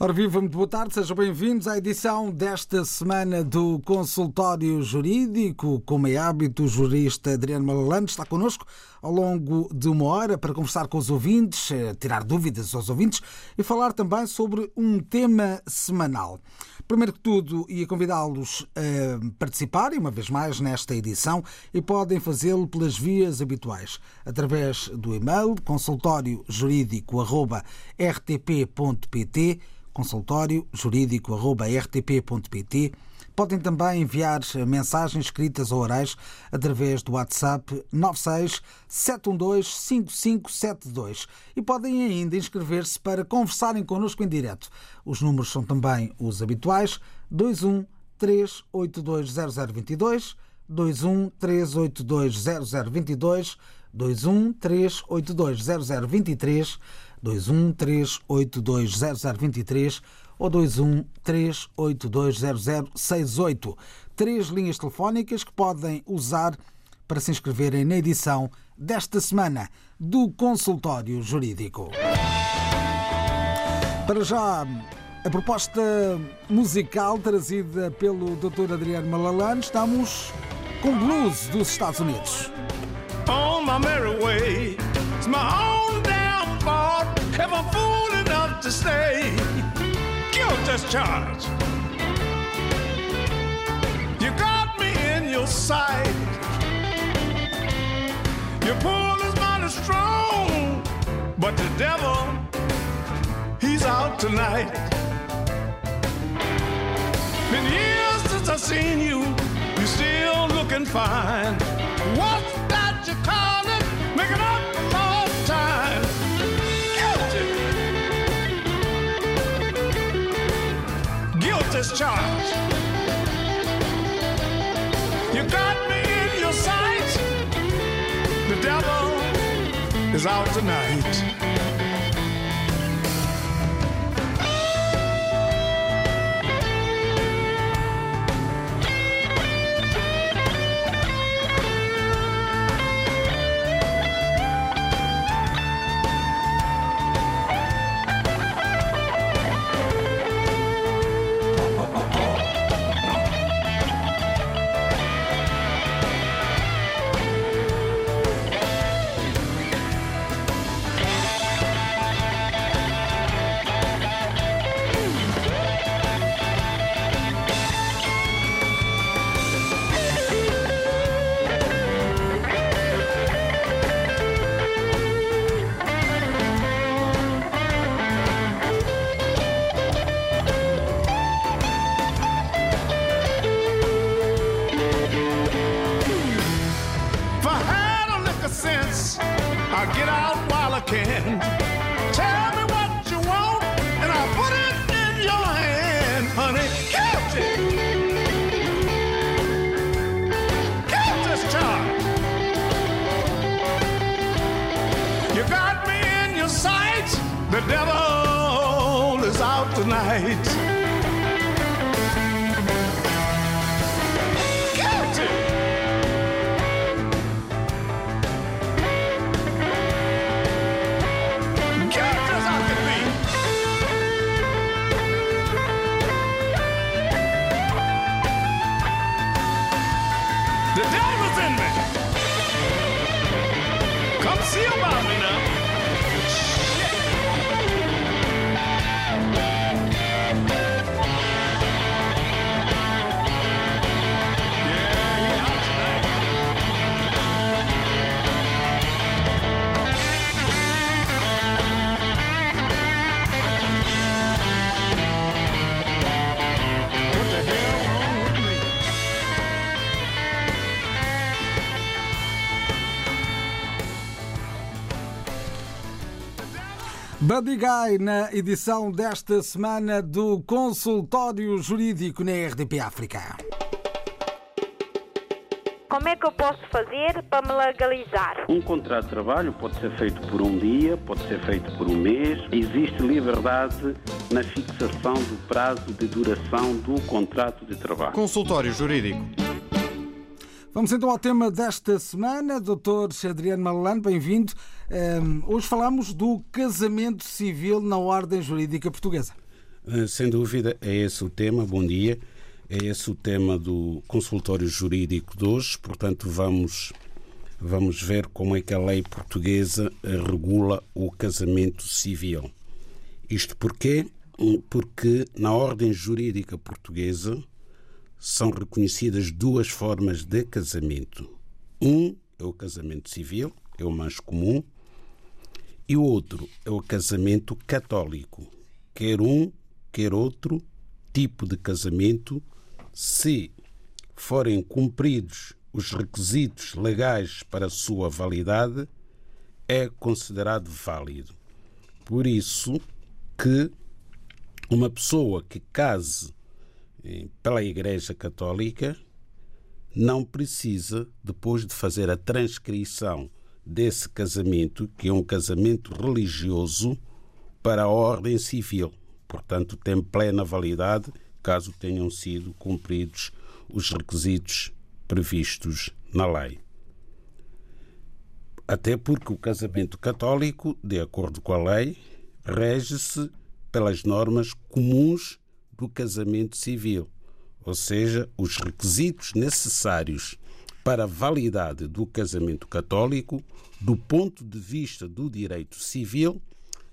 Ora viva, muito boa tarde, sejam bem-vindos à edição desta semana do Consultório Jurídico. Como é hábito, o jurista Adriano Malalande está connosco ao longo de uma hora para conversar com os ouvintes, eh, tirar dúvidas aos ouvintes e falar também sobre um tema semanal. Primeiro que tudo, ia convidá-los a participarem, uma vez mais, nesta edição e podem fazê-lo pelas vias habituais, através do e-mail consultóriojurídico.rtp.pt consultório jurídico.rtp.pt. Podem também enviar mensagens escritas ou orais através do WhatsApp 96 712 5572 e podem ainda inscrever-se para conversarem connosco em direto. Os números são também os habituais 21 382 0022 21 382 0022 21 382 0023 213820023 ou 213820068. Três linhas telefónicas que podem usar para se inscreverem na edição desta semana do Consultório Jurídico. Para já, a proposta musical trazida pelo Dr. Adriano Malalane, estamos com blues dos Estados Unidos. On my merry way, it's my own fault if I'm fool enough to stay. Guilt as charged. You got me in your sight. Your pull is mighty strong, but the devil, he's out tonight. Been years since I seen you, you still looking fine. What's Charged. You got me in your sight. The devil is out tonight. Guy na edição desta semana do Consultório Jurídico na RDP África. Como é que eu posso fazer para me legalizar? Um contrato de trabalho pode ser feito por um dia, pode ser feito por um mês. Existe liberdade na fixação do prazo de duração do contrato de trabalho. Consultório Jurídico. Vamos então ao tema desta semana. Doutor Adriano Malalano, bem-vindo. Um, hoje falamos do casamento civil na ordem jurídica portuguesa. Eh, sem dúvida, é esse o tema. Bom dia. É esse o tema do consultório jurídico de hoje. Portanto, vamos, vamos ver como é que a lei portuguesa eh, regula o casamento civil. Isto porquê? Hum, porque na ordem jurídica portuguesa são reconhecidas duas formas de casamento. Um é o casamento civil, é o mais comum, e o outro é o casamento católico. Quer um, quer outro tipo de casamento, se forem cumpridos os requisitos legais para a sua validade, é considerado válido. Por isso que uma pessoa que case pela Igreja Católica não precisa, depois de fazer a transcrição desse casamento, que é um casamento religioso, para a ordem civil. Portanto, tem plena validade caso tenham sido cumpridos os requisitos previstos na lei. Até porque o casamento católico, de acordo com a lei, rege-se pelas normas comuns do casamento civil, ou seja, os requisitos necessários para a validade do casamento católico, do ponto de vista do direito civil,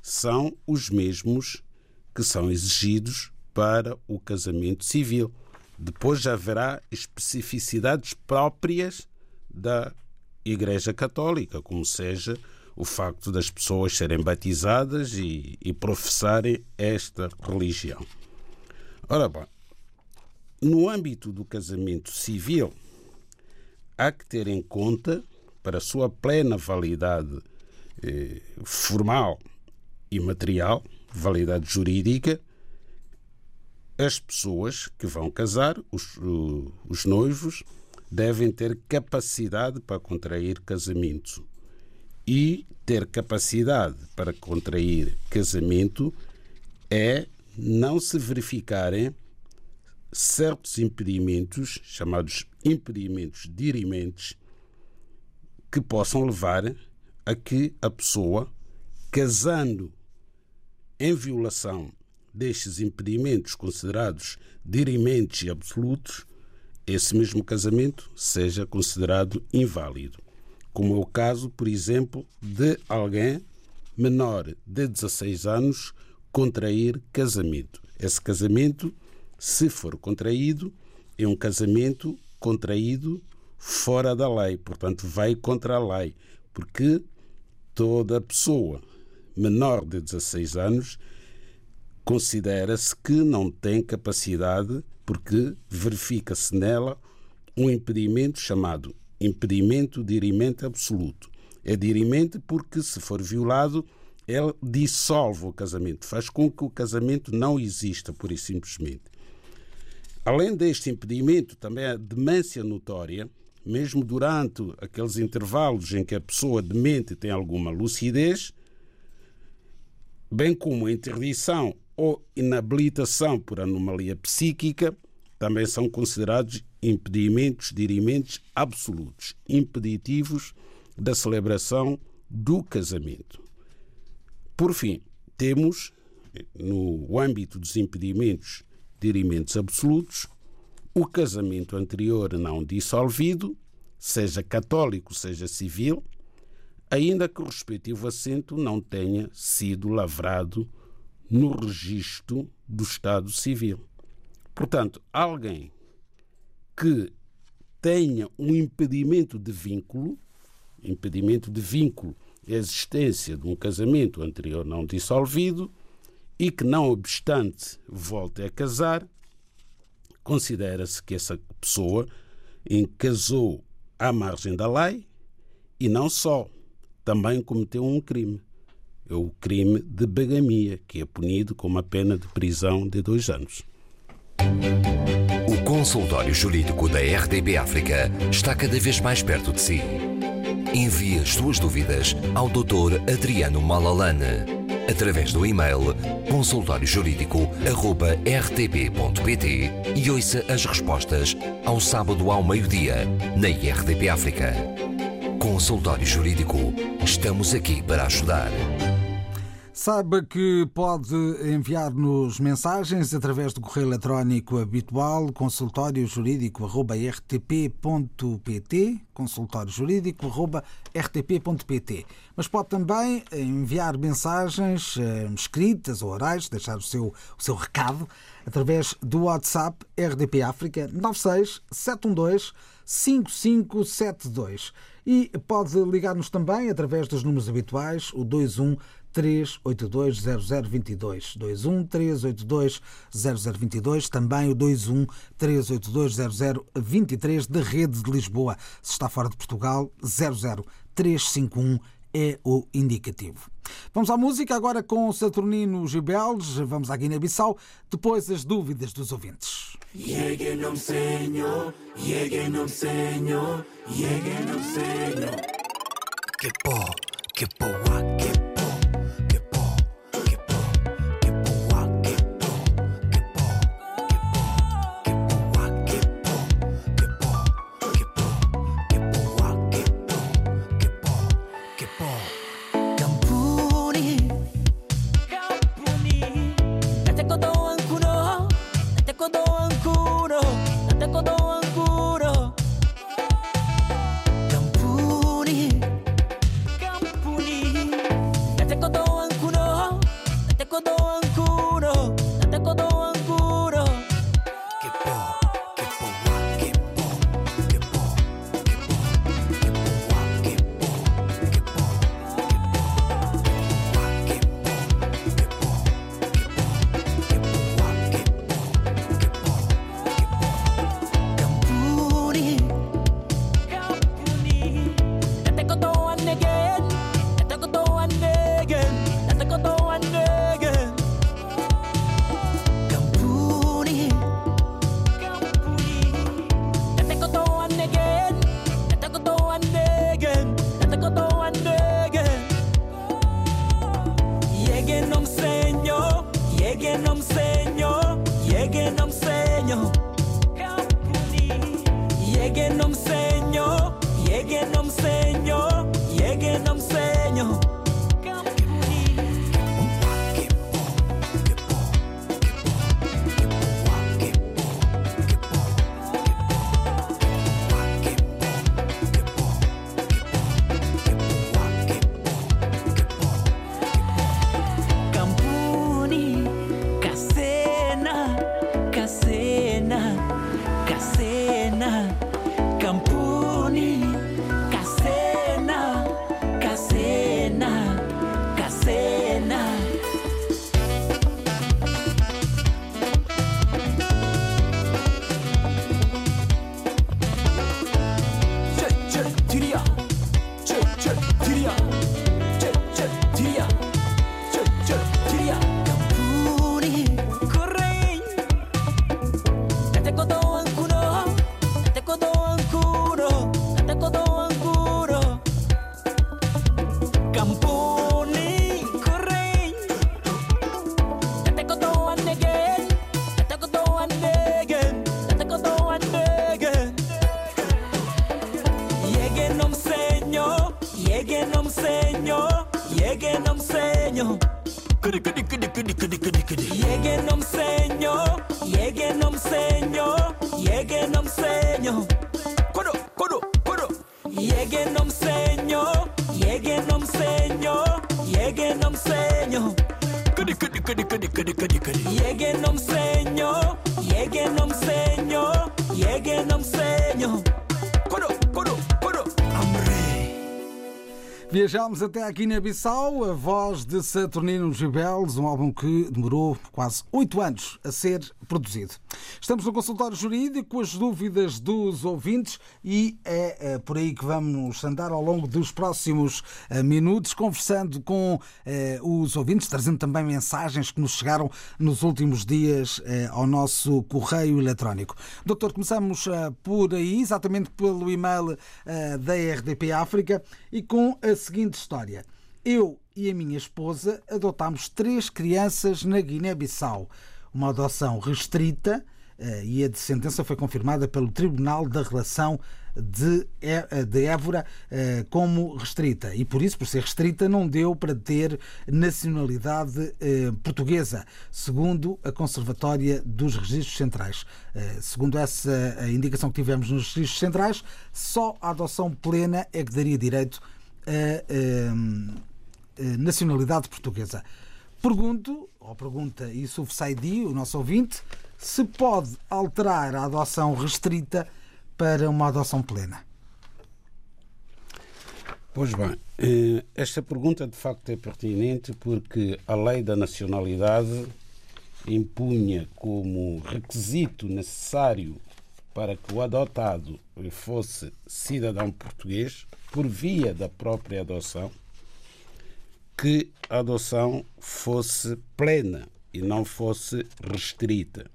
são os mesmos que são exigidos para o casamento civil. Depois já haverá especificidades próprias da Igreja Católica, como seja o facto das pessoas serem batizadas e, e professarem esta religião. Ora bem, no âmbito do casamento civil, há que ter em conta, para a sua plena validade eh, formal e material, validade jurídica, as pessoas que vão casar, os, os noivos, devem ter capacidade para contrair casamento. E ter capacidade para contrair casamento é não se verificarem certos impedimentos, chamados impedimentos dirimentes, que possam levar a que a pessoa, casando em violação destes impedimentos considerados dirimentes e absolutos, esse mesmo casamento seja considerado inválido. Como é o caso, por exemplo, de alguém menor de 16 anos contrair casamento. Esse casamento, se for contraído, é um casamento contraído fora da lei, portanto, vai contra a lei, porque toda pessoa menor de 16 anos considera-se que não tem capacidade, porque verifica-se nela um impedimento chamado impedimento dirimente absoluto. É dirimente porque, se for violado, ele dissolve o casamento, faz com que o casamento não exista, por e simplesmente. Além deste impedimento, também a demência notória, mesmo durante aqueles intervalos em que a pessoa demente tem alguma lucidez, bem como a interdição ou inabilitação por anomalia psíquica, também são considerados impedimentos dirimentos absolutos, impeditivos da celebração do casamento. Por fim, temos, no âmbito dos impedimentos dirimentos absolutos, o casamento anterior não dissolvido, seja católico, seja civil, ainda que o respectivo assento não tenha sido lavrado no registro do Estado Civil. Portanto, alguém que tenha um impedimento de vínculo, impedimento de vínculo existência de um casamento anterior não dissolvido e que, não obstante, volte a casar, considera-se que essa pessoa casou à margem da lei e não só, também cometeu um crime. É o crime de bagamia, que é punido com uma pena de prisão de dois anos. O consultório jurídico da RDB África está cada vez mais perto de si. Envie as suas dúvidas ao Dr. Adriano Malalane através do e-mail consultóriojurídico.rtp.pt e ouça as respostas ao sábado ao meio-dia na IRTP África. Consultório Jurídico, estamos aqui para ajudar. Saiba que pode enviar-nos mensagens através do correio eletrónico habitual consultóriojurídico.rtp.pt consultóriojurídico.rtp.pt Mas pode também enviar mensagens eh, escritas ou orais, deixar o seu, o seu recado através do WhatsApp RDP África 96 712 5572. E pode ligar-nos também através dos números habituais, o 21 382 0022. 21 382 0022. Também o 21 382 0023 da Rede de Lisboa. Se está fora de Portugal, 00351 é o indicativo. Vamos à música agora com Saturnino Gibeles, vamos à Guiné-Bissau, depois as dúvidas dos ouvintes. Senhor, Senhor, Senhor. Que pó, que pó, que pó. Viajámos até a Guiné-Bissau, a voz de Saturnino Gibeles, um álbum que demorou quase oito anos a ser produzido. Estamos no consultório jurídico, as dúvidas dos ouvintes e é, é por aí que vamos andar ao longo dos próximos eh, minutos, conversando com eh, os ouvintes, trazendo também mensagens que nos chegaram nos últimos dias eh, ao nosso correio eletrónico. Doutor, começamos por aí, exatamente pelo e-mail da RDP África e com a seguinte história. Eu e a minha esposa adotámos três crianças na Guiné-Bissau. Uma adoção restrita eh, e a de sentença foi confirmada pelo Tribunal da Relação de, É- de Évora eh, como restrita. E por isso, por ser restrita, não deu para ter nacionalidade eh, portuguesa, segundo a Conservatória dos Registros Centrais. Eh, Segundo essa indicação que tivemos nos registros centrais, só a adoção plena é que daria direito a eh, eh, nacionalidade portuguesa. Pergunto, ou pergunta Yusuf Saidi, o nosso ouvinte, se pode alterar a adoção restrita para uma adoção plena. Pois bem, eh, esta pergunta de facto é pertinente porque a lei da nacionalidade impunha como requisito necessário para que o adotado fosse cidadão português, por via da própria adoção, que a adoção fosse plena e não fosse restrita.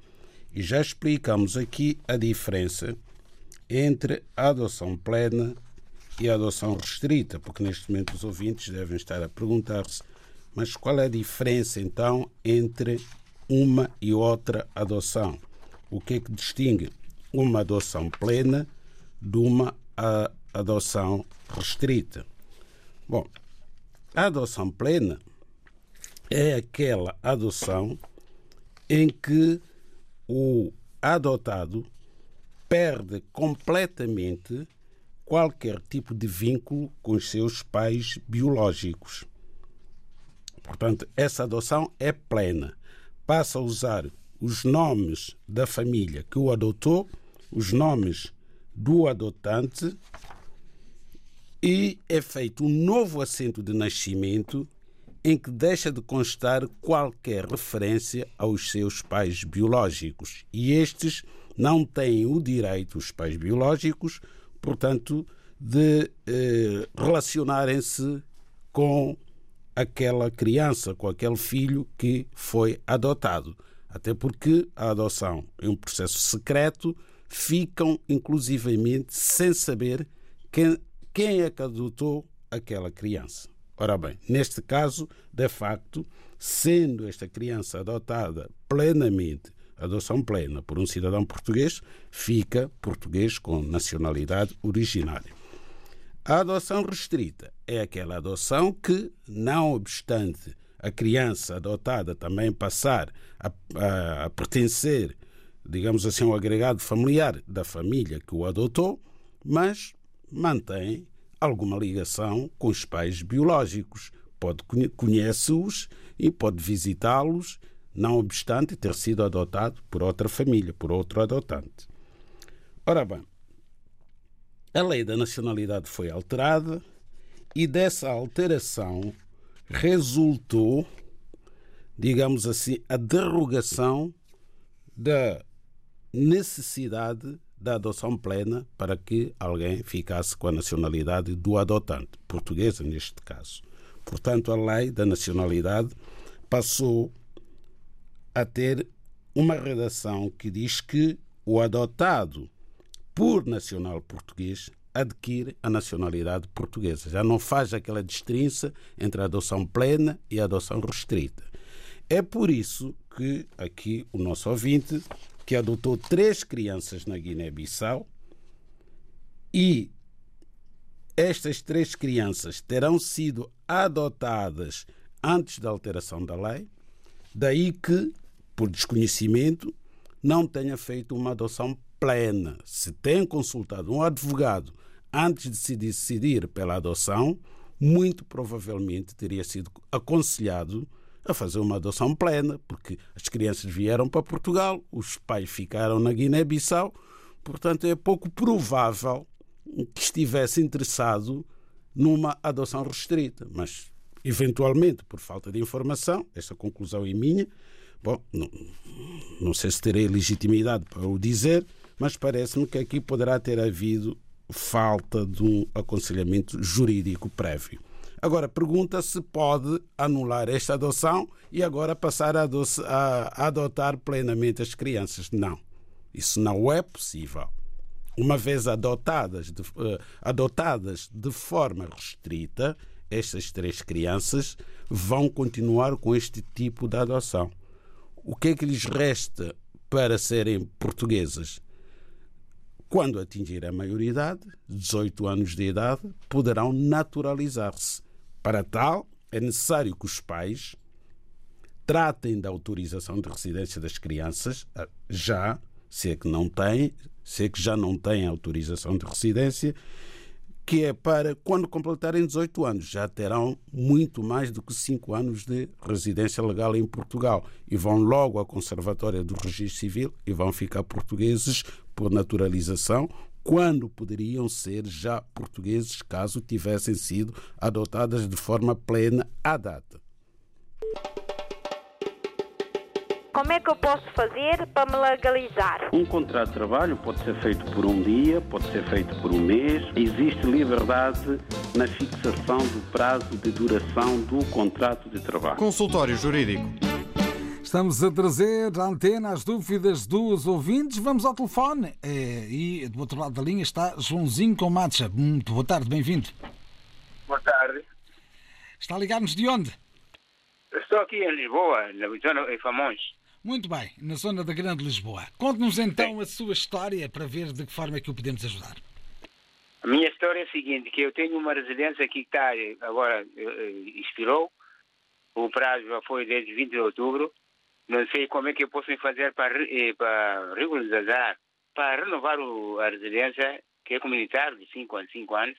E já explicamos aqui a diferença entre a adoção plena e a adoção restrita, porque neste momento os ouvintes devem estar a perguntar-se: mas qual é a diferença então entre uma e outra adoção? O que é que distingue uma adoção plena de uma a- adoção restrita? Bom, a adoção plena é aquela adoção em que o adotado perde completamente qualquer tipo de vínculo com os seus pais biológicos. Portanto, essa adoção é plena. Passa a usar os nomes da família que o adotou, os nomes do adotante e é feito um novo assento de nascimento em que deixa de constar qualquer referência aos seus pais biológicos. E estes não têm o direito, os pais biológicos, portanto, de eh, relacionarem-se com aquela criança, com aquele filho que foi adotado. Até porque a adoção é um processo secreto, ficam inclusivamente sem saber quem, quem é que adotou aquela criança. Ora bem, neste caso, de facto, sendo esta criança adotada plenamente, adoção plena por um cidadão português, fica português com nacionalidade originária. A adoção restrita é aquela adoção que, não obstante a criança adotada também passar a, a- a pertencer, digamos assim, ao agregado familiar da família que o adotou, mas mantém alguma ligação com os pais biológicos. Pode conhe- conhece-os e pode visitá-los, não obstante ter sido adotado por outra família, por outro adotante. Ora bem, a lei da nacionalidade foi alterada e dessa alteração resultou, digamos assim, a derrogação da necessidade da adoção plena para que alguém ficasse com a nacionalidade do adotante, portuguesa neste caso. Portanto, a lei da nacionalidade passou a ter uma redação que diz que o adotado por nacional português adquire a nacionalidade portuguesa. Já não faz aquela distinção entre a adoção plena e a adoção restrita. É por isso que aqui o nosso ouvinte, que adotou três crianças na Guiné-Bissau, e estas três crianças terão sido adotadas antes da alteração da lei, daí que, por desconhecimento, não tenha feito uma adoção plena. Se tem consultado um advogado antes de se decidir pela adoção, muito provavelmente teria sido aconselhado a fazer uma adoção plena, porque as crianças vieram para Portugal, os pais ficaram na Guiné-Bissau, portanto é pouco provável que estivesse interessado numa adoção restrita. Mas, eventualmente, por falta de informação, esta conclusão é minha, bom, não, não sei se terei legitimidade para o dizer, mas parece-me que aqui poderá ter havido falta de um aconselhamento jurídico prévio. Agora, pergunta se pode anular esta adoção e agora passar a, a adotar plenamente as crianças. Não. Isso não é possível. Uma vez adotadas de, uh, adotadas de forma restrita, estas três crianças vão continuar com este tipo de adoção. O que é que lhes resta para serem portuguesas? Quando atingir a maioridade, 18 anos de idade, poderão naturalizar-se. Para tal, é necessário que os pais tratem da autorização de residência das crianças, ah, já, se é que não têm, se é que já não têm autorização de residência, que é para quando completarem 18 anos, já terão muito mais do que 5 anos de residência legal em Portugal e vão logo à Conservatória do Registro Civil e vão ficar portugueses por naturalização, quando poderiam ser já portugueses caso tivessem sido adotadas de forma plena à data. Como é que eu posso fazer para me legalizar? Um contrato de trabalho pode ser feito por um dia, pode ser feito por um mês. Existe liberdade na fixação do prazo de duração do contrato de trabalho. Consultório Jurídico. Estamos a trazer à antena as dúvidas dos ouvintes. Vamos ao telefone. É, e do outro lado da linha está Joãozinho Comatcha. Muito boa tarde, bem-vindo. Boa tarde. Está a ligar-nos de onde? Estou aqui em Lisboa, na zona de Famões. Muito bem, na zona da Grande Lisboa. Conte-nos então Sim. a sua história para ver de que forma é que o podemos ajudar. A minha história é a seguinte, que eu tenho uma residência aqui que está agora expirou. O prazo já foi desde 20 de outubro. Não sei como é que posso fazer para, para regularizar, para renovar a residência, que é comunitária, de 5 a 5 anos.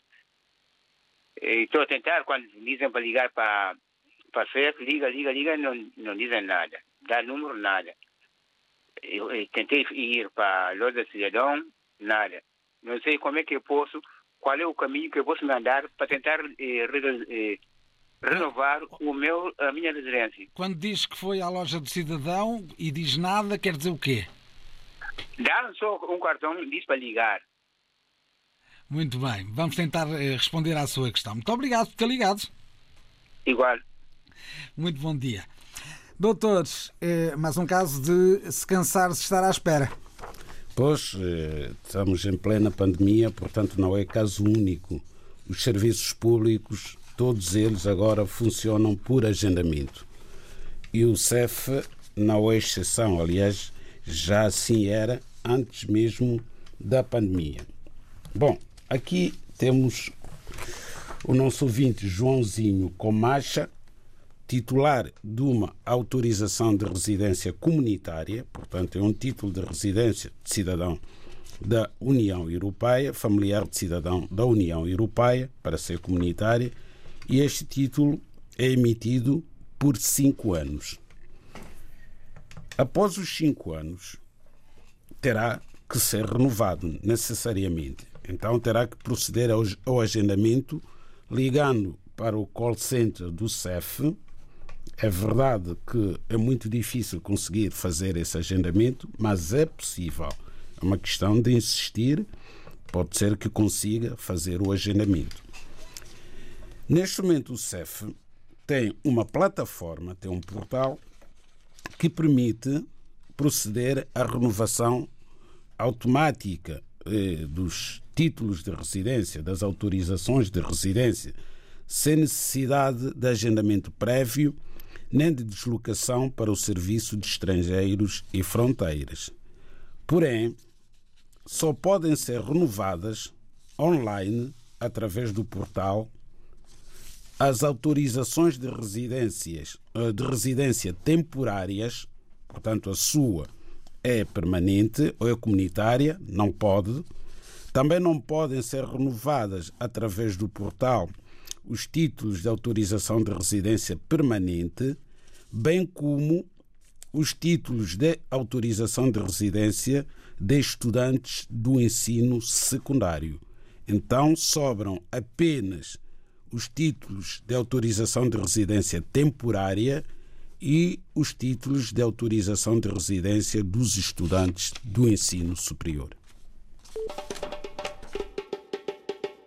E estou a tentar, quando dizem para ligar para, para a liga, liga, liga, não, não dizem nada dá número, nada. Eu, eu tentei ir para loja cidadão, nada. Não sei como é que eu posso, qual é o caminho que eu posso me andar para tentar eh, eh, renovar o meu, a minha residência. Quando diz que foi à loja do cidadão e diz nada, quer dizer o quê? Dá só um cartão, diz para ligar. Muito bem, vamos tentar eh, responder à sua questão. Muito obrigado por ter ligado. Igual. Muito bom dia. Doutores, é mais um caso de se cansar de estar à espera. Pois, eh, estamos em plena pandemia, portanto não é caso único. Os serviços públicos, todos eles agora funcionam por agendamento. E o CEF não é exceção, aliás, já assim era antes mesmo da pandemia. Bom, aqui temos o nosso ouvinte Joãozinho Comacha, titular de uma autorização de residência comunitária, portanto, é um título de residência de cidadão da União Europeia, familiar de cidadão da União Europeia, para ser comunitária, e este título é emitido por cinco anos. Após os cinco anos, terá que ser renovado necessariamente. Então, terá que proceder ao agendamento ligando para o call center do CEF é verdade que é muito difícil conseguir fazer esse agendamento, mas é possível. É uma questão de insistir, pode ser que consiga fazer o agendamento. Neste momento, o CEF tem uma plataforma, tem um portal que permite proceder à renovação automática eh, dos títulos de residência, das autorizações de residência, sem necessidade de agendamento prévio nem de deslocação para o Serviço de Estrangeiros e Fronteiras. Porém, só podem ser renovadas online através do portal as autorizações de residências eh, de residência temporárias, portanto a sua é permanente ou é comunitária, não pode. Também não podem ser renovadas através do portal os títulos de autorização de residência permanente, bem como os títulos de autorização de residência de estudantes do ensino secundário. Então sobram apenas os títulos de autorização de residência temporária e os títulos de autorização de residência dos estudantes do ensino superior.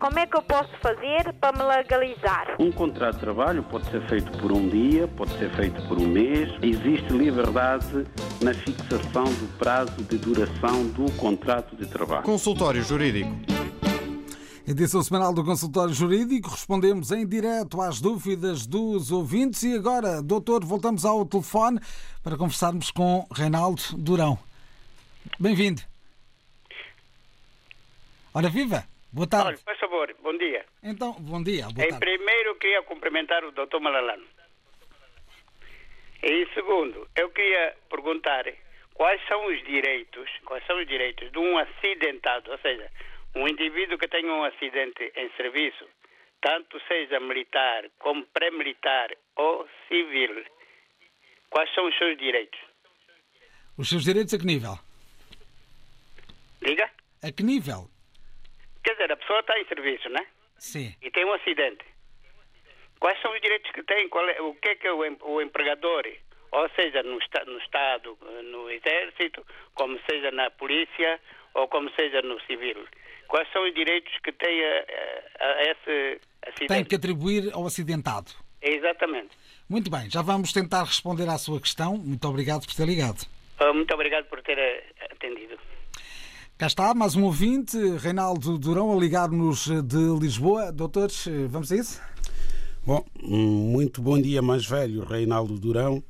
Como é que eu posso fazer para me legalizar? Um contrato de trabalho pode ser feito por um dia, pode ser feito por um mês. Existe liberdade na fixação do prazo de duração do contrato de trabalho. Consultório Jurídico. Edição semanal do Consultório Jurídico. Respondemos em direto às dúvidas dos ouvintes. E agora, doutor, voltamos ao telefone para conversarmos com Reinaldo Durão. Bem-vindo. Ora, viva! Boa tarde. Olha, por favor, bom dia. Então, bom dia. Boa em tarde. primeiro, queria cumprimentar o Dr. Malalano. E em segundo, eu queria perguntar quais são os direitos, quais são os direitos de um acidentado, ou seja, um indivíduo que tenha um acidente em serviço, tanto seja militar como pré-militar ou civil. Quais são os seus direitos? Os seus direitos a que nível? Diga? A que nível? Quer dizer, a pessoa está em serviço, né? Sim. E tem um acidente. Quais são os direitos que tem? É, o que é que o, em- o empregador, ou seja, no, no Estado, no Exército, como seja na Polícia, ou como seja no Civil, quais são os direitos que tem a, a- a esse acidente? Tem que atribuir ao acidentado. Exatamente. Muito bem, já vamos tentar responder à sua questão. Muito obrigado por ter ligado. Ah, Muito obrigado por ter eh, atendido. Cá está, mais um ouvinte, Reinaldo Durão, a ligar-nos de Lisboa. Doutores, eh, vamos a isso? Bom, muito bom dia, mais velho, Reinaldo Durão.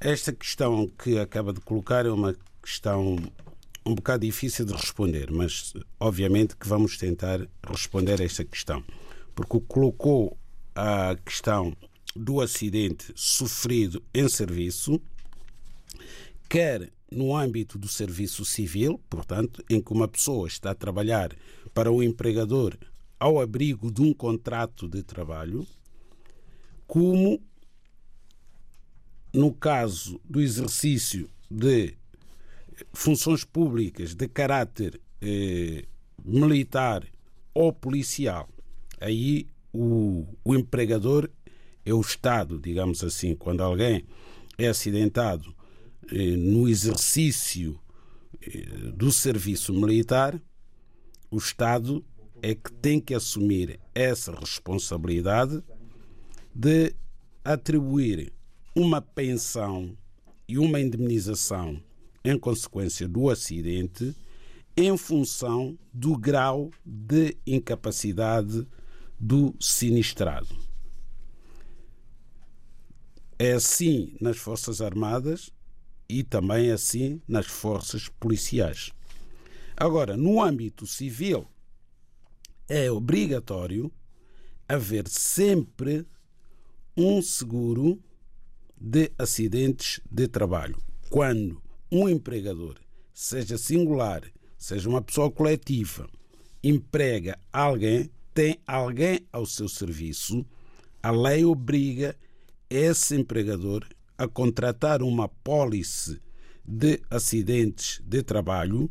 Esta questão que acaba de colocar é uma questão um bocado difícil de responder, mas obviamente que vamos tentar responder a esta questão. Porque colocou a questão do acidente sofrido em serviço, quer no âmbito do serviço civil, portanto, em que uma pessoa está a trabalhar para o empregador ao abrigo de um contrato de trabalho, como no caso do exercício de funções públicas de caráter eh, militar ou policial. Aí o, o empregador é o Estado, digamos assim, quando alguém é acidentado eh, no exercício eh, do serviço militar, o Estado é que tem que assumir essa responsabilidade de atribuir uma pensão e uma indemnização em consequência do acidente em função do grau de incapacidade do sinistrado. É assim nas Forças Armadas e também assim nas Forças Policiais. Agora, no âmbito civil, é obrigatório haver sempre um seguro de acidentes de trabalho. Quando um empregador, seja singular, seja uma pessoa coletiva, emprega alguém, tem alguém ao seu serviço, a lei obriga esse empregador a contratar uma pólice de acidentes de trabalho,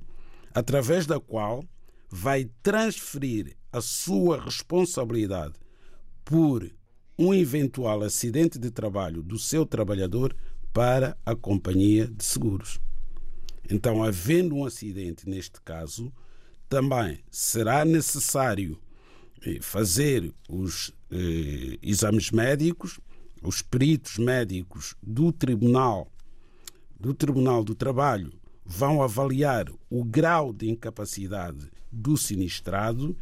através da qual vai transferir a sua responsabilidade por um eventual acidente de trabalho do seu trabalhador para a companhia de seguros. Então, havendo um acidente neste caso, também será necessário eh, fazer os eh, exames médicos, os peritos médicos do Tribunal do Tribunal do Trabalho vão avaliar o grau de incapacidade do sinistrado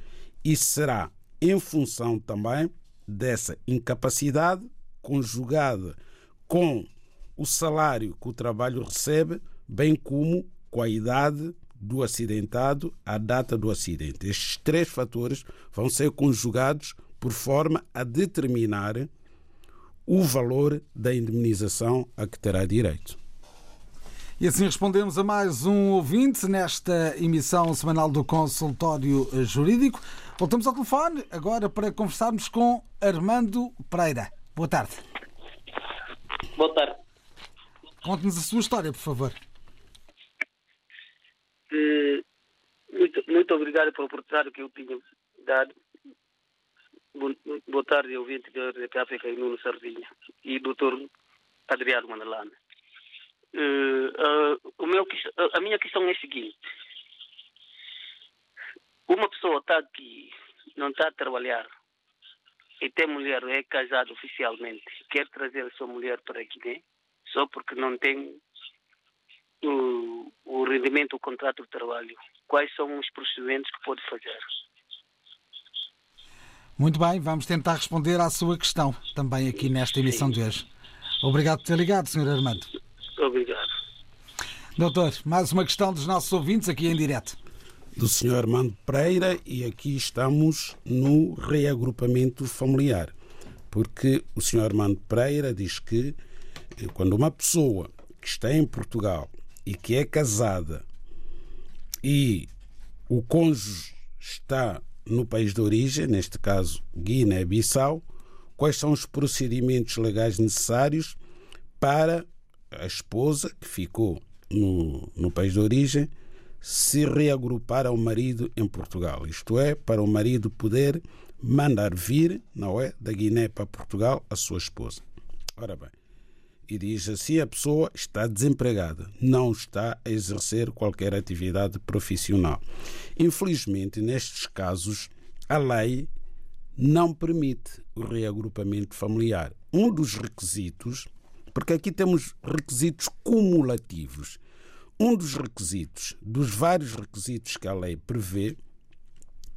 e será em função também dessa incapacidade conjugada com o salário que o trabalho recebe, bem como com a idade do acidentado à data do acidente. Estes três fatores vão ser conjugados por forma a determinar o valor da indemnização a que terá direito. E assim respondemos a mais um ouvinte nesta emissão semanal do Consultório Jurídico. Voltamos ao telefone agora para conversarmos com Armando Pereira. Boa tarde. Boa tarde. Conte-nos a sua história, por favor. Muito, muito obrigado pela oportunidade que eu tinha dado. Bo- Boa tarde, ouvinte da RDP Nuno Sardinha. E doutor Adriano Manalana. Eh, ah, o meu, a minha questão é a seguinte. Uma pessoa está aqui, não está a trabalhar, e tem mulher, é casado oficialmente, quer trazer a sua mulher para Guiné, só porque não tem o, o rendimento, o contrato de trabalho. Quais são os procedimentos que pode fazer? Muito bem, vamos tentar responder à sua questão também aqui nesta emissão de hoje. Obrigado por ter ligado, Sr. Armando. Obrigado. Doutor, mais uma questão dos nossos ouvintes aqui em direto. do Sr. Armando Pereira e aqui estamos no reagrupamento familiar. Porque o Sr. Armando Pereira diz que quando uma pessoa que está em Portugal e que é casada e o cônjuge está no país de origem, neste caso Guiné-Bissau, quais são os procedimentos legais necessários para a esposa que ficou no, no país de origem se reagrupar ao marido em Portugal. Isto é, para o marido poder mandar vir, não é, da Guiné para Portugal a sua esposa. Ora bem, e diz assim: a pessoa está desempregada, não está a exercer qualquer atividade profissional. Infelizmente, nestes casos, a lei não permite o reagrupamento familiar. Um dos requisitos, porque aqui temos requisitos cumulativos, um dos requisitos, dos vários requisitos que a lei prevê,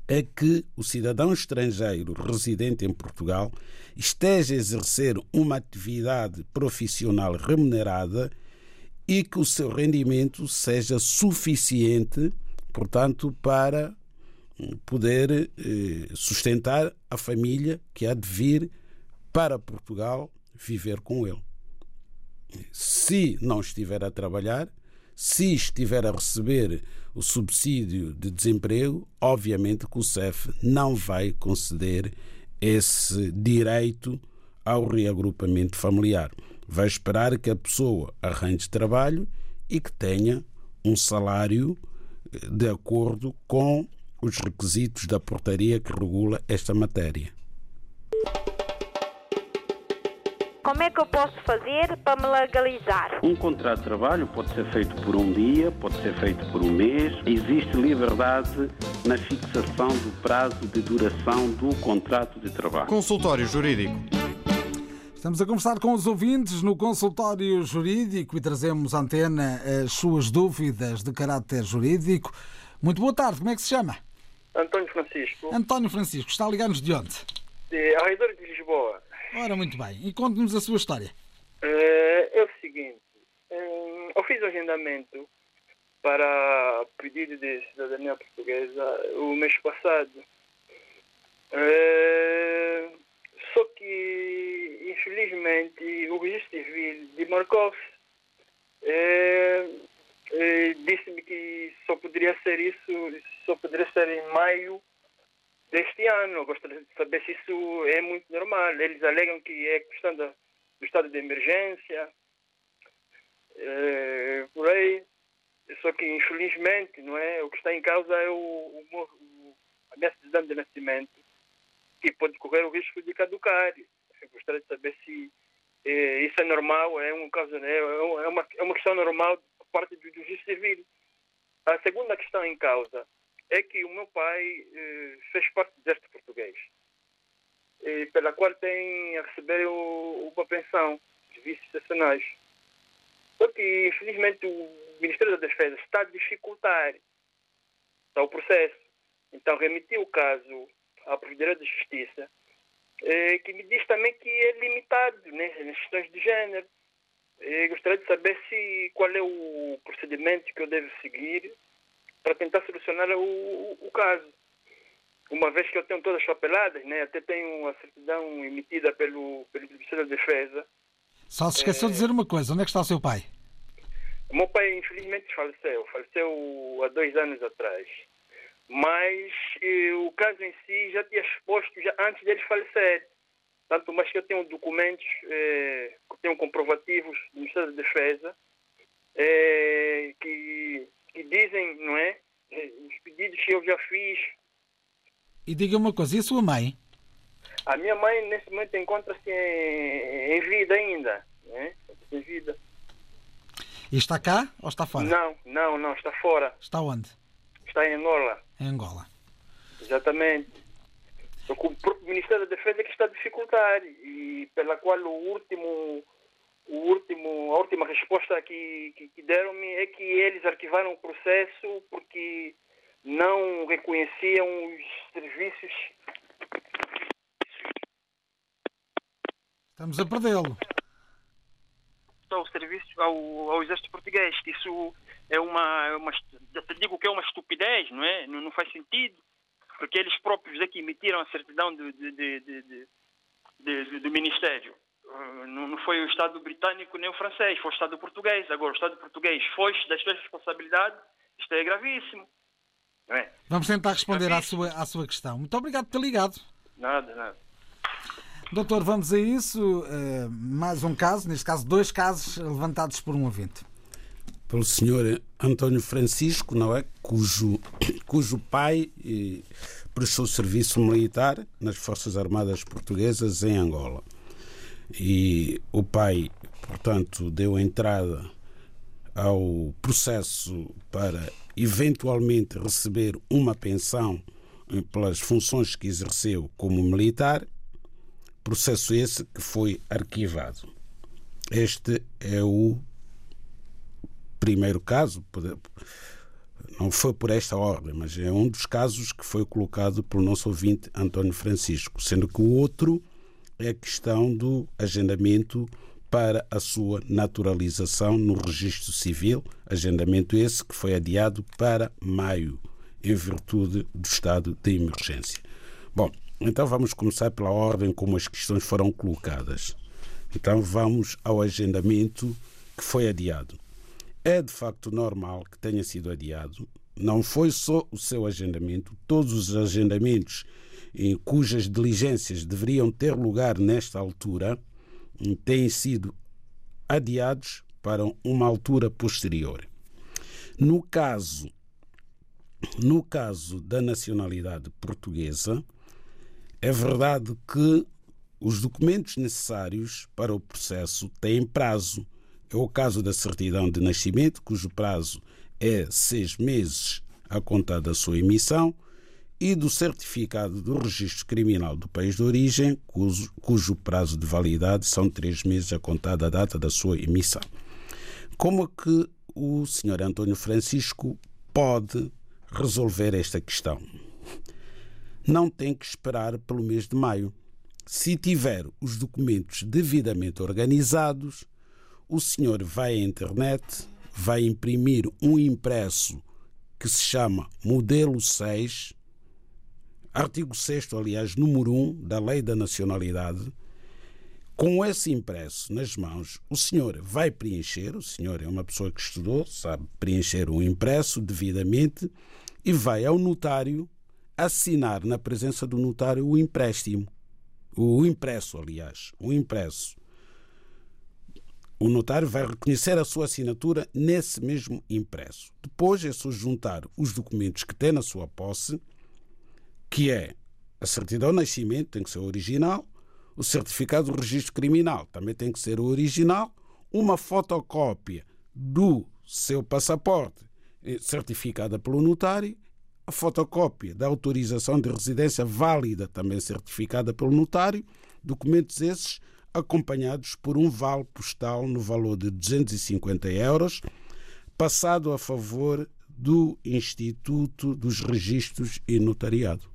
é que o cidadão estrangeiro residente em Portugal esteja a exercer uma atividade profissional remunerada e que o seu rendimento seja suficiente, portanto, para poder eh, sustentar a família que há de vir para Portugal viver com ele. Se não estiver a trabalhar, se estiver a receber o subsídio de desemprego, obviamente que o CEF não vai conceder esse direito ao reagrupamento familiar. Vai esperar que a pessoa arranje trabalho e que tenha um salário eh, de acordo com os requisitos da portaria que regula esta matéria. Como é que eu posso fazer para me legalizar? Um contrato de trabalho pode ser feito por um dia, pode ser feito por um mês. Existe liberdade na fixação do prazo de duração do contrato de trabalho. Consultório Jurídico. Estamos a conversar com os ouvintes no consultório jurídico e trazemos à antena as suas dúvidas de caráter jurídico. Muito boa tarde, como é que se chama? António Francisco, António Francisco, está a ligar-nos de onde? de Arredor de Lisboa. Ora, muito bem. E conte-nos a sua história. É, é o seguinte, eu fiz o agendamento para pedido de cidadania portuguesa o mês passado. É, só que, infelizmente, o registro civil demarcou-se. É, é, Disse-me que só poderia ser isso, só poderia ser em maio deste ano. Gostaria de saber se isso é muito normal. Eles alegam que é questão do estado de emergência, é, por aí. Só que, infelizmente, não é? o que está em causa é o, o, o- a minha certidão de nascimento, que pode correr o risco de caducar. Eu gostaria de saber se eh, isso é normal, é, um caso, né? é, é uma, é uma questão normal por parte do juiz civil. A segunda questão em causa é que o meu pai eh, fez parte exército português, eh, pela qual tem a receber o, uma pensão de vícios nacionais. Só que, infelizmente, o Ministério da Defesa está a dificultar o processo. Então, remeti o caso à Provedoria de Justiça, eh, que me diz também que é limitado né, nas questões de género. Eh, gostaria de saber se qual é o procedimento que eu devo seguir para tentar solucionar o, o- o caso. Uma vez que eu tenho todas as papeladas, né, até tenho a certidão emitida pelo, pelo Ministério da Defesa, Só se esqueceu de dizer uma coisa. Onde é que está o seu pai? O meu pai, infelizmente, faleceu. Faleceu há dois anos atrás. Mas eh, o caso em si já tinha exposto já antes dele falecer. Tanto mais que eu tenho documentos, eh, que tenho comprovativos do Ministério da Defesa, eh, que, que dizem, não é? Eh, Os pedidos que eu já fiz. E diga uma coisa. E a sua mãe? A minha mãe, nesse momento, encontra-se em, vida ainda. Né? Em vida. E está cá ou está fora? Não, não, não, está fora. Está onde? Está em Angola. Em Angola. Exatamente. O próprio Ministério da Defesa é que está a dificultar e pela qual o último, último, a última resposta que, que, que deram-me é que eles arquivaram o processo porque não reconheciam os serviços. Estamos a perdê-lo. Ao serviço ao, ao exército português. Isso é uma, é uma. Já te digo que é uma estupidez, não é? Não, não faz sentido porque eles próprios é que emitiram a certidão do, de, de, de, do Ministério. Não foi o Estado britânico nem o francês, foi o Estado português. Agora, o Estado português foi das suas responsabilidades, isto é gravíssimo. É? Vamos tentar responder à sua, à sua questão. Muito obrigado por ter ligado. Nada, nada. Doutor, vamos a isso. Uh, mais um caso, neste caso, dois casos levantados por um ouvinte pelo senhor António Francisco, não é? Cujo, cujo pai eh, prestou serviço militar nas Forças Armadas Portuguesas em Angola. E o pai, portanto, deu entrada ao processo para eventualmente receber uma pensão eh, pelas funções que exerceu como militar, processo esse que foi arquivado. Este é o primeiro caso, não foi por esta ordem, mas é um dos casos que foi colocado pelo nosso ouvinte António Francisco, sendo que o outro a questão do agendamento para a sua naturalização no registro civil, agendamento esse que foi adiado para maio, em virtude do estado de emergência. Bom, então vamos começar pela ordem como as questões foram colocadas. Então vamos ao agendamento que foi adiado. É de facto normal que tenha sido adiado. Não foi só o seu agendamento, todos os agendamentos cujas diligências deveriam ter lugar nesta altura têm sido adiados para uma altura posterior. No caso no caso da nacionalidade portuguesa, é verdade que os documentos necessários para o processo têm prazo é o caso da certidão de nascimento, cujo prazo é seis meses a contar da sua emissão, e do certificado do registro criminal do país de origem, cujo, cujo prazo de validade são três meses a contar da data da sua emissão. Como é que o Sr. António Francisco pode resolver esta questão? Não tem que esperar pelo mês de maio. Se tiver os documentos devidamente organizados, o senhor vai à internet, vai imprimir um impresso que se chama Modelo 6, artigo 6, aliás, número 1 da Lei da Nacionalidade. Com esse impresso nas mãos, o senhor vai preencher, o senhor é uma pessoa que estudou, sabe preencher um impresso devidamente e vai ao notário assinar na presença do notário o empréstimo. O impresso, aliás, o impresso o notário vai reconhecer a sua assinatura nesse mesmo impresso. Depois é só juntar os documentos que tem na sua posse, que é a certidão de nascimento, tem que ser original, o certificado do registro criminal também tem que ser original, uma fotocópia do seu passaporte eh, certificada pelo notário, a fotocópia da autorização de residência válida também certificada pelo notário, documentos esses acompanhados por um vale postal no valor de 250 euros, passado a favor do Instituto dos Registros e Notariado.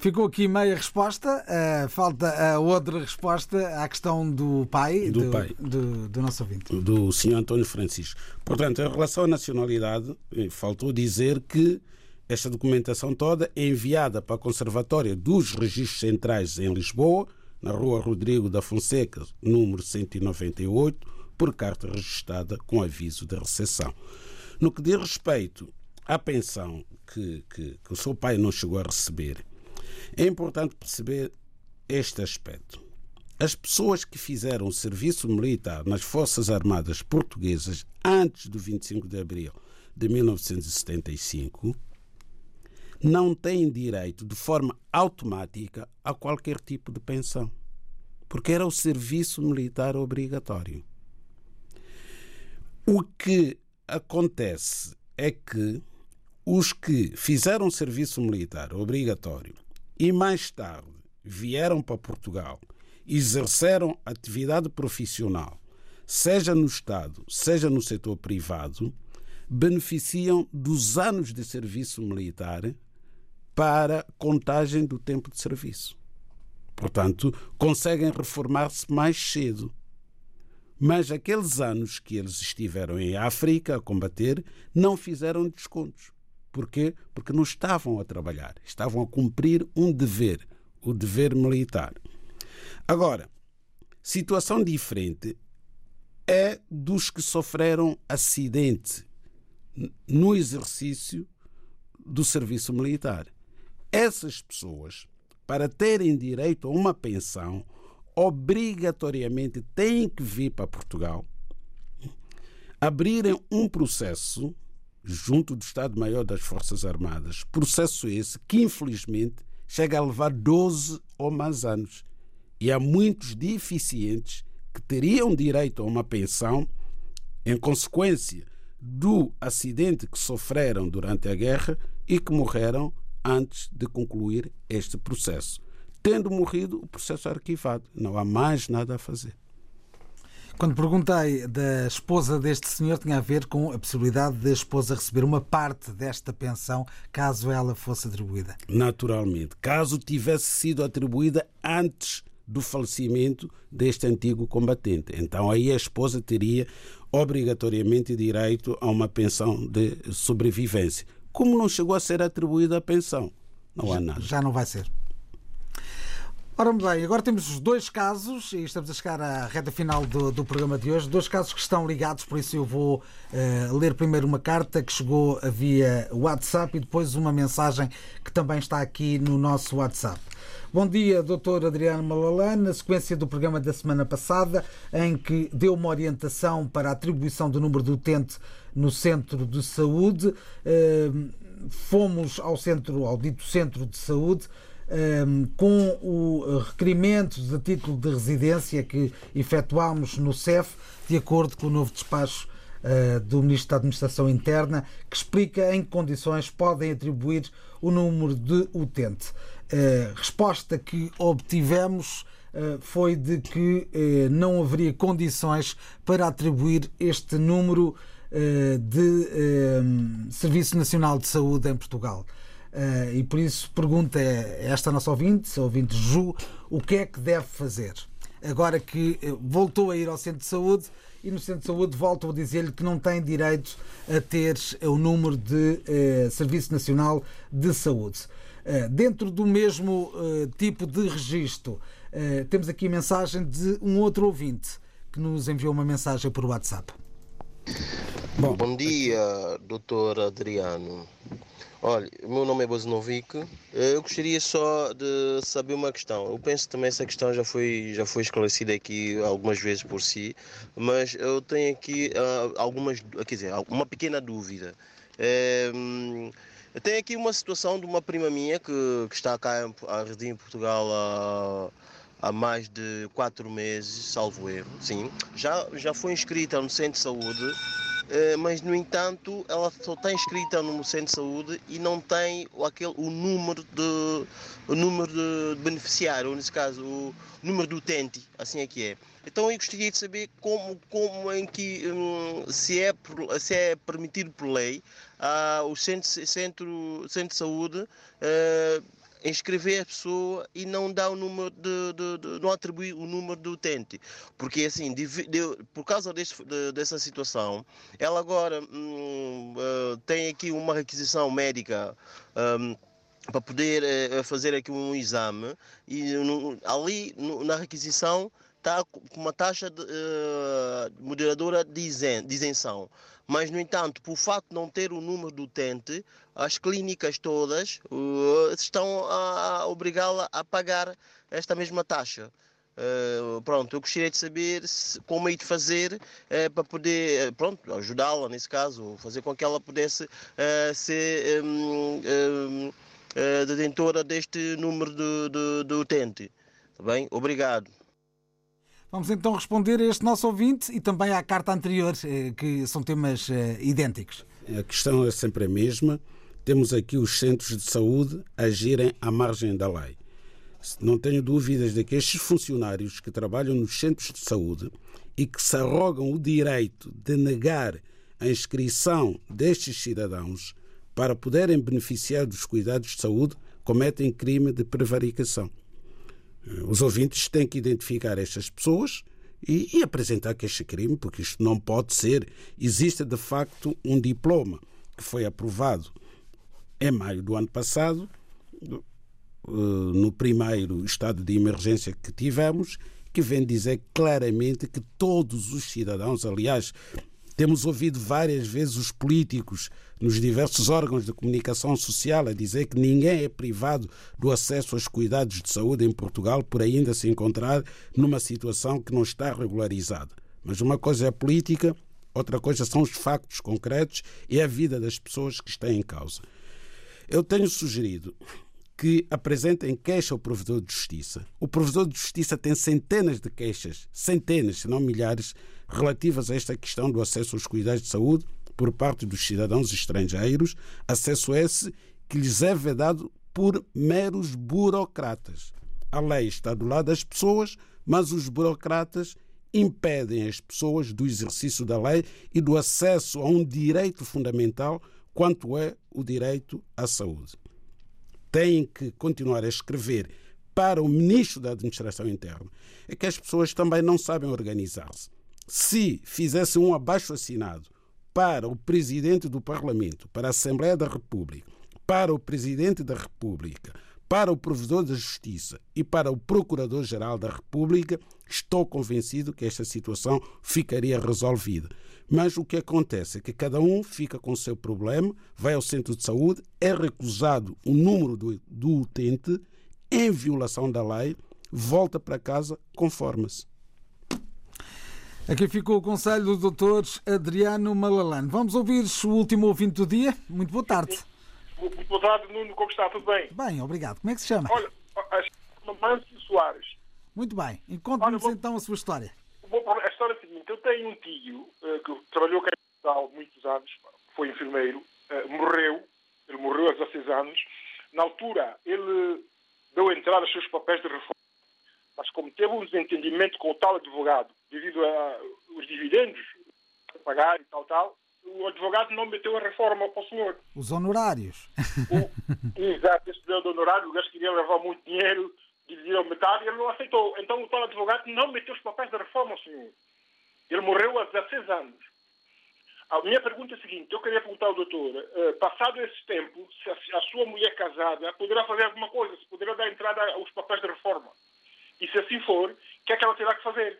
Ficou aqui meia resposta, uh, falta a outra resposta à questão do pai, do, do pai. Do, do, nosso ouvinte. Do senhor António Francisco. Portanto, em relação à nacionalidade, eh, faltou dizer que esta documentação toda é enviada para a Conservatória dos Registros Centrais em Lisboa, na rua Rodrigo da Fonseca, número 198, por carta registrada com aviso de recepção. No que diz respeito a pensão que, que, que o seu pai não chegou a receber, é importante perceber este aspecto. As pessoas que fizeram serviço militar nas Forças Armadas Portuguesas antes do 25 de abril de 1975 não têm direito de forma automática a qualquer tipo de pensão, porque era o serviço militar obrigatório. O que acontece é que os que fizeram serviço militar obrigatório e mais tarde vieram para Portugal, exerceram atividade profissional, seja no Estado, seja no setor privado, beneficiam dos anos de serviço militar para contagem do tempo de serviço. Portanto, conseguem reformar-se mais cedo. Mas aqueles anos que eles estiveram em África a combater não fizeram descontos. Porquê? Porque não estavam a trabalhar, estavam a cumprir um dever, o dever militar. Agora, situação diferente é dos que sofreram acidente no exercício do serviço militar. Essas pessoas, para terem direito a uma pensão, obrigatoriamente têm que vir para Portugal, abrirem um processo junto do Estado-Maior das Forças Armadas. Processo esse que, infelizmente, chega a levar 12 ou mais anos. E há muitos deficientes que teriam direito a uma pensão em consequência do acidente que sofreram durante a guerra e que morreram antes de concluir este processo. Tendo morrido, o processo é arquivado. Não há mais nada a fazer. Quando perguntei da esposa deste senhor, tinha a ver com a possibilidade da esposa receber uma parte desta pensão caso ela fosse atribuída. Naturalmente. Caso tivesse sido atribuída antes do falecimento deste antigo combatente. Então aí a esposa teria obrigatoriamente direito a uma pensão de sobrevivência. Como não chegou a ser atribuída a pensão, não há nada. Já não vai ser. Ora bem, agora temos dois casos, e estamos a chegar à reta final do, do programa de hoje, dois casos que estão ligados, por isso eu vou uh, ler primeiro uma carta que chegou via WhatsApp e depois uma mensagem que também está aqui no nosso WhatsApp. Bom dia, Dr. Adriano Malalane. Na sequência do programa da semana passada, em que deu uma orientação para a atribuição do número do utente no centro de saúde, eh, fomos ao centro, ao dito centro de saúde, com o requerimento de título de residência que efetuámos no CEF, de acordo com o novo despacho eh, do Ministro da Administração Interna, que explica em que condições podem atribuir o número de utente. A resposta que obtivemos eh, foi de que eh, não haveria condições para atribuir este número de Serviço Nacional de Saúde em Portugal. Uh, e por isso pergunta esta nossa ouvinte, ouvinte Ju, o que é que deve fazer? Agora que eh, voltou a ir ao centro de saúde e no centro de saúde voltam a dizer-lhe que não tem direito a ter o número de uh, Serviço Nacional de Saúde. Uh, dentro do mesmo tipo de registro, temos aqui a mensagem de um outro ouvinte que nos enviou uma mensagem por WhatsApp. Bom, Bom dia, doutor Adriano. Olha, o meu nome é Bozinovic. Eh, eu gostaria só de saber uma questão. Eu penso que também essa questão já foi, já foi esclarecida aqui algumas vezes por si, mas eu tenho aqui uh, algumas, quer dizer, uma pequena dúvida. É, eu tenho aqui uma situação de uma prima minha que, que está cá a residir em Portugal há, há mais de quatro meses, salvo erro, sim. Já, já foi inscrita no centro de saúde eh, mas no entanto ela só está inscrita no centro de saúde e não tem aquele, o número de o número de beneficiário, ou nesse caso o número do utente, assim é que é. Então eu gostaria de saber como, como em que hum, se, é, se é permitido por lei uh, o centro, centro, centro de saúde uh, inscrever a pessoa e não dar o número de, de, de não atribuir o número do utente. Porque assim, de, por causa deste, dessa situação, ela agora hum, uh, tem aqui uma requisição médica. Um, para poder uh, fazer aqui um exame e no, ali no, na requisição está com uma taxa de, eh, moderadora de isen- de isenção. Mas, no entanto, por facto de não ter o número do utente, as clínicas todas eh, estão a a obrigá-la a pagar esta mesma taxa. Eh, pronto, eu gostaria de saber se- como é de fazer eh, para poder, eh, pronto, ajudá-la nesse caso, fazer com que ela pudesse ser hum, hum, eh, detentora deste número de, de, de utente. Tá bem? Obrigado. Vamos então responder a este nosso ouvinte e também à carta anterior, que são temas idênticos. A questão é sempre a mesma. Temos aqui os centros de saúde agirem à margem da lei. Não tenho dúvidas de que estes funcionários que trabalham nos centros de saúde e que se arrogam o direito de negar a inscrição destes cidadãos para poderem beneficiar dos cuidados de saúde cometem crime de prevaricação. Os ouvintes têm que identificar estas pessoas e, e apresentar que este crime, porque isto não pode ser. Existe de facto um diploma que foi aprovado em maio do ano passado, eh, no primeiro estado de emergência que tivemos, que vem dizer claramente que todos os cidadãos, aliás, temos ouvido várias vezes os políticos nos diversos órgãos de comunicação social a dizer que ninguém é privado do acesso aos cuidados de saúde em Portugal por ainda se encontrar numa situação que não está regularizada. Mas uma coisa é a política, outra coisa são os factos concretos e a vida das pessoas que está em causa. Eu tenho sugerido que apresentem queixa ao provedor de justiça. O provedor de justiça tem centenas de queixas, centenas, se não milhares, relativas a esta questão do acesso aos cuidados de saúde por parte dos cidadãos estrangeiros, acesso esse que lhes é vedado por meros burocratas. A lei está do lado das pessoas, mas os burocratas impedem as pessoas do exercício da lei e do acesso a um direito fundamental, quanto é o direito à saúde têm que continuar a escrever para o Ministro da Administração Interna é que as pessoas também não sabem organizar-se. Se fizessem um abaixo assinado para o Presidente do Parlamento, para a Assembleia da República, para o Presidente da República, para o Provedor da Justiça e para o Procurador-Geral da República, estou convencido que esta situação ficaria resolvida. Mas o que acontece é que cada um fica com o seu problema, vai ao centro de saúde, é recusado o número do, do utente, em violação da lei, volta para casa, conforma-se. Aqui ficou o conselho do Dr. Adriano Malalane. Vamos ouvir o último ouvinte do dia. Muito boa tarde. Muito boa tarde, Nuno. Como está? Tudo bem? Bem, obrigado. Como é que se chama? Olha, Mâncio Soares. Muito bem. E conte-nos então a sua história. A história é. Eu tenho um tio uh, que trabalhou cá em Portugal muitos anos, foi enfermeiro, uh, morreu. Ele morreu há 16 anos. Na altura, ele deu entrada aos seus papéis de reforma. Mas como teve um desentendimento com o tal advogado, devido aos dividendos a pagar e tal, tal, o advogado não meteu a reforma para o senhor. Os honorários. O, exato, esse dinheiro do honorário, o gajo queria levar muito dinheiro, dividiram metade, e ele não aceitou. Então o tal advogado não meteu os papéis da reforma ao senhor. Ele morreu há 16 anos. A minha pergunta é a seguinte: eu queria perguntar ao doutor, uh, passado esse tempo, se a, a, sua mulher casada poderá fazer alguma coisa, se poderá dar entrada aos papéis da reforma. E se assim for, o que é que ela terá que fazer?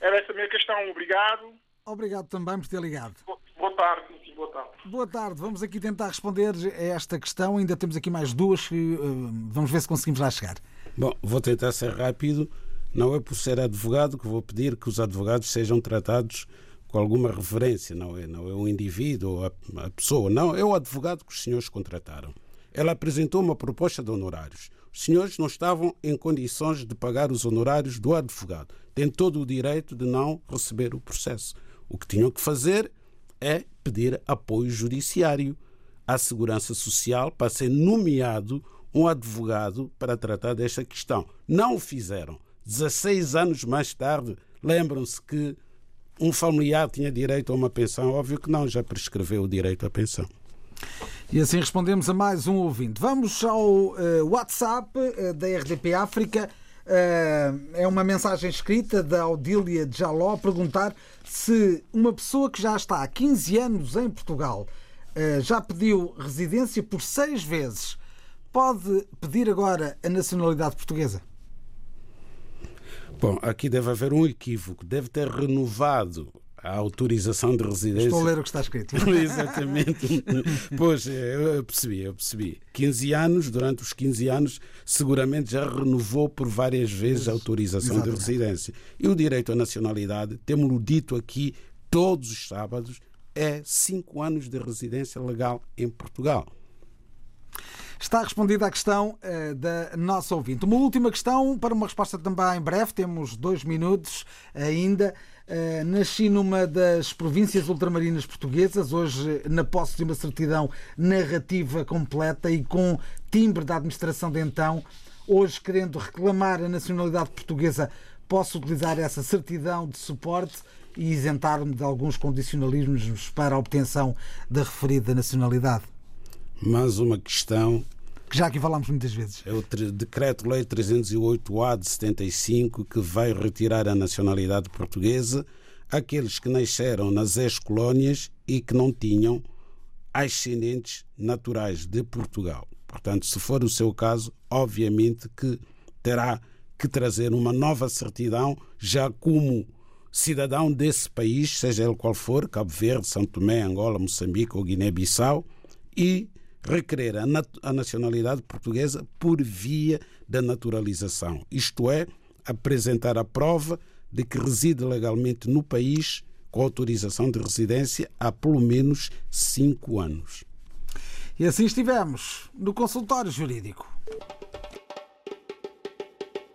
Era essa a minha questão. Obrigado. Obrigado também por ter ligado. Boa tarde. Sim, boa tarde. Boa tarde. Vamos aqui tentar responder a esta questão. Ainda temos aqui mais duas que uh, vamos ver se conseguimos lá chegar. Bom, vou tentar ser rápido. Não é por ser advogado que vou pedir que os advogados sejam tratados com alguma reverência. Não é, não é o indivíduo ou a, a pessoa. Não, é o advogado que os senhores contrataram. Ela apresentou uma proposta de honorários. Os senhores não estavam em condições de pagar os honorários do advogado. Têm todo o direito de não receber o processo. O que tinham que fazer é pedir apoio judiciário à Segurança Social para ser nomeado um advogado para tratar desta questão. Não o fizeram. 16 anos mais tarde, lembram-se que um familiar tinha direito a uma pensão? Óbvio que não, já prescreveu o direito à pensão. E assim respondemos a mais um ouvinte. Vamos ao uh, WhatsApp uh, da RDP África. Uh, é uma mensagem escrita da Odília de Jaló a perguntar se uma pessoa que já está há 15 anos em Portugal já pediu residência por seis vezes pode pedir agora a nacionalidade portuguesa? Bom, aqui deve haver um equívoco. Deve ter renovado a autorização de residência. Estou a ler o que está escrito. Exatamente. pois, eu percebi, eu percebi. 15 anos, durante os 15 anos, seguramente já renovou por várias vezes a autorização Exatamente. de residência. E o direito à nacionalidade, temos-lo dito aqui todos os sábados, é 5 anos de residência legal em Portugal. Está respondida a questão uh, da nossa ouvinte. Uma última questão para uma resposta também breve, temos dois minutos ainda. Uh, nasci numa das províncias ultramarinas portuguesas, hoje na posse de uma certidão narrativa completa e com timbre da administração de então. Hoje, querendo reclamar a nacionalidade portuguesa, posso utilizar essa certidão de suporte e isentar-me de alguns condicionalismos para a obtenção da referida nacionalidade? Mais uma questão que já aqui falámos muitas vezes. É o Decreto-Lei 308-A de 75 que vai retirar a nacionalidade portuguesa àqueles que nasceram nas ex-colónias e que não tinham ascendentes naturais de Portugal. Portanto, se for o seu caso, obviamente que terá que trazer uma nova certidão já como cidadão desse país, seja ele qual for, Cabo Verde, São Tomé, Angola, Moçambique ou Guiné-Bissau, e requerer a, nat a nacionalidade portuguesa por via da naturalização, isto é, apresentar a prova de que reside legalmente no país com autorização de residência há pelo menos cinco anos. E assim estivemos no consultório jurídico.